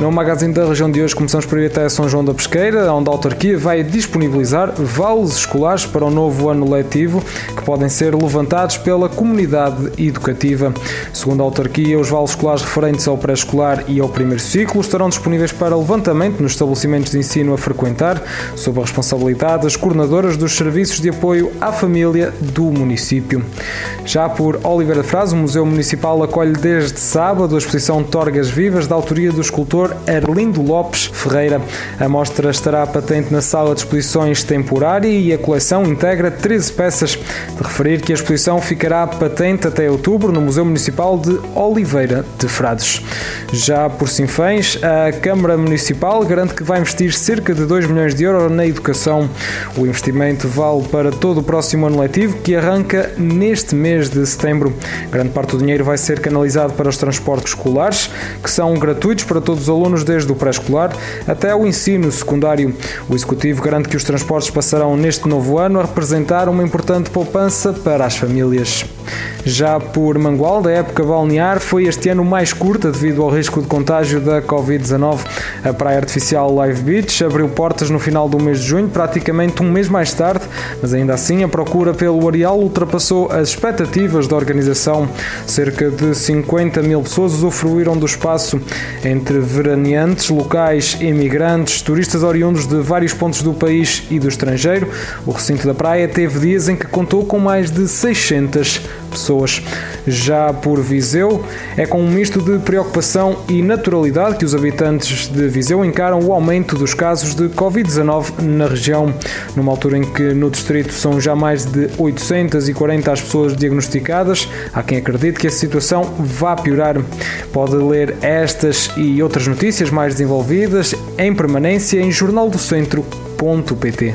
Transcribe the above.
No Magazine da região de hoje começamos por ir até São João da Pesqueira, onde a autarquia vai disponibilizar vales escolares para o novo ano letivo, que podem ser levantados pela comunidade educativa. Segundo a autarquia, os vales escolares referentes ao pré-escolar e ao primeiro ciclo estarão disponíveis para levantamento nos estabelecimentos de ensino a frequentar, sob a responsabilidade das coordenadoras dos serviços de apoio à família do município. Já por Oliveira Frás, o Museu Municipal acolhe desde sábado a exposição Torgas Vivas da autoria do escultor Erlindo Lopes Ferreira. A mostra estará patente na sala de exposições temporária e a coleção integra 13 peças. De referir que a exposição ficará patente até outubro no Museu Municipal de Oliveira de Frades. Já por Sinfãs, a Câmara Municipal garante que vai investir cerca de 2 milhões de euros na educação. O investimento vale para todo o próximo ano letivo, que arranca neste mês de setembro. Grande parte do dinheiro vai ser canalizado para os transportes escolares, que são gratuitos para todos os alunos alunos desde o pré-escolar até o ensino secundário. O Executivo garante que os transportes passarão neste novo ano a representar uma importante poupança para as famílias. Já por Mangualde, a época balnear foi este ano mais curta devido ao risco de contágio da Covid-19. A praia artificial Live Beach abriu portas no final do mês de junho, praticamente um mês mais tarde, mas ainda assim a procura pelo areal ultrapassou as expectativas da organização. Cerca de 50 mil pessoas usufruíram do espaço entre veraneantes, locais, imigrantes, turistas oriundos de vários pontos do país e do estrangeiro. O recinto da praia teve dias em que contou com mais de 600 pessoas. Já por Viseu, é com um misto de preocupação e naturalidade que os habitantes de Viseu encaram o aumento dos casos de Covid-19 na região, numa altura em que no distrito são já mais de 840 as pessoas diagnosticadas. Há quem acredite que a situação vá piorar. Pode ler estas e outras notícias mais desenvolvidas em permanência em jornaldocentro.pt.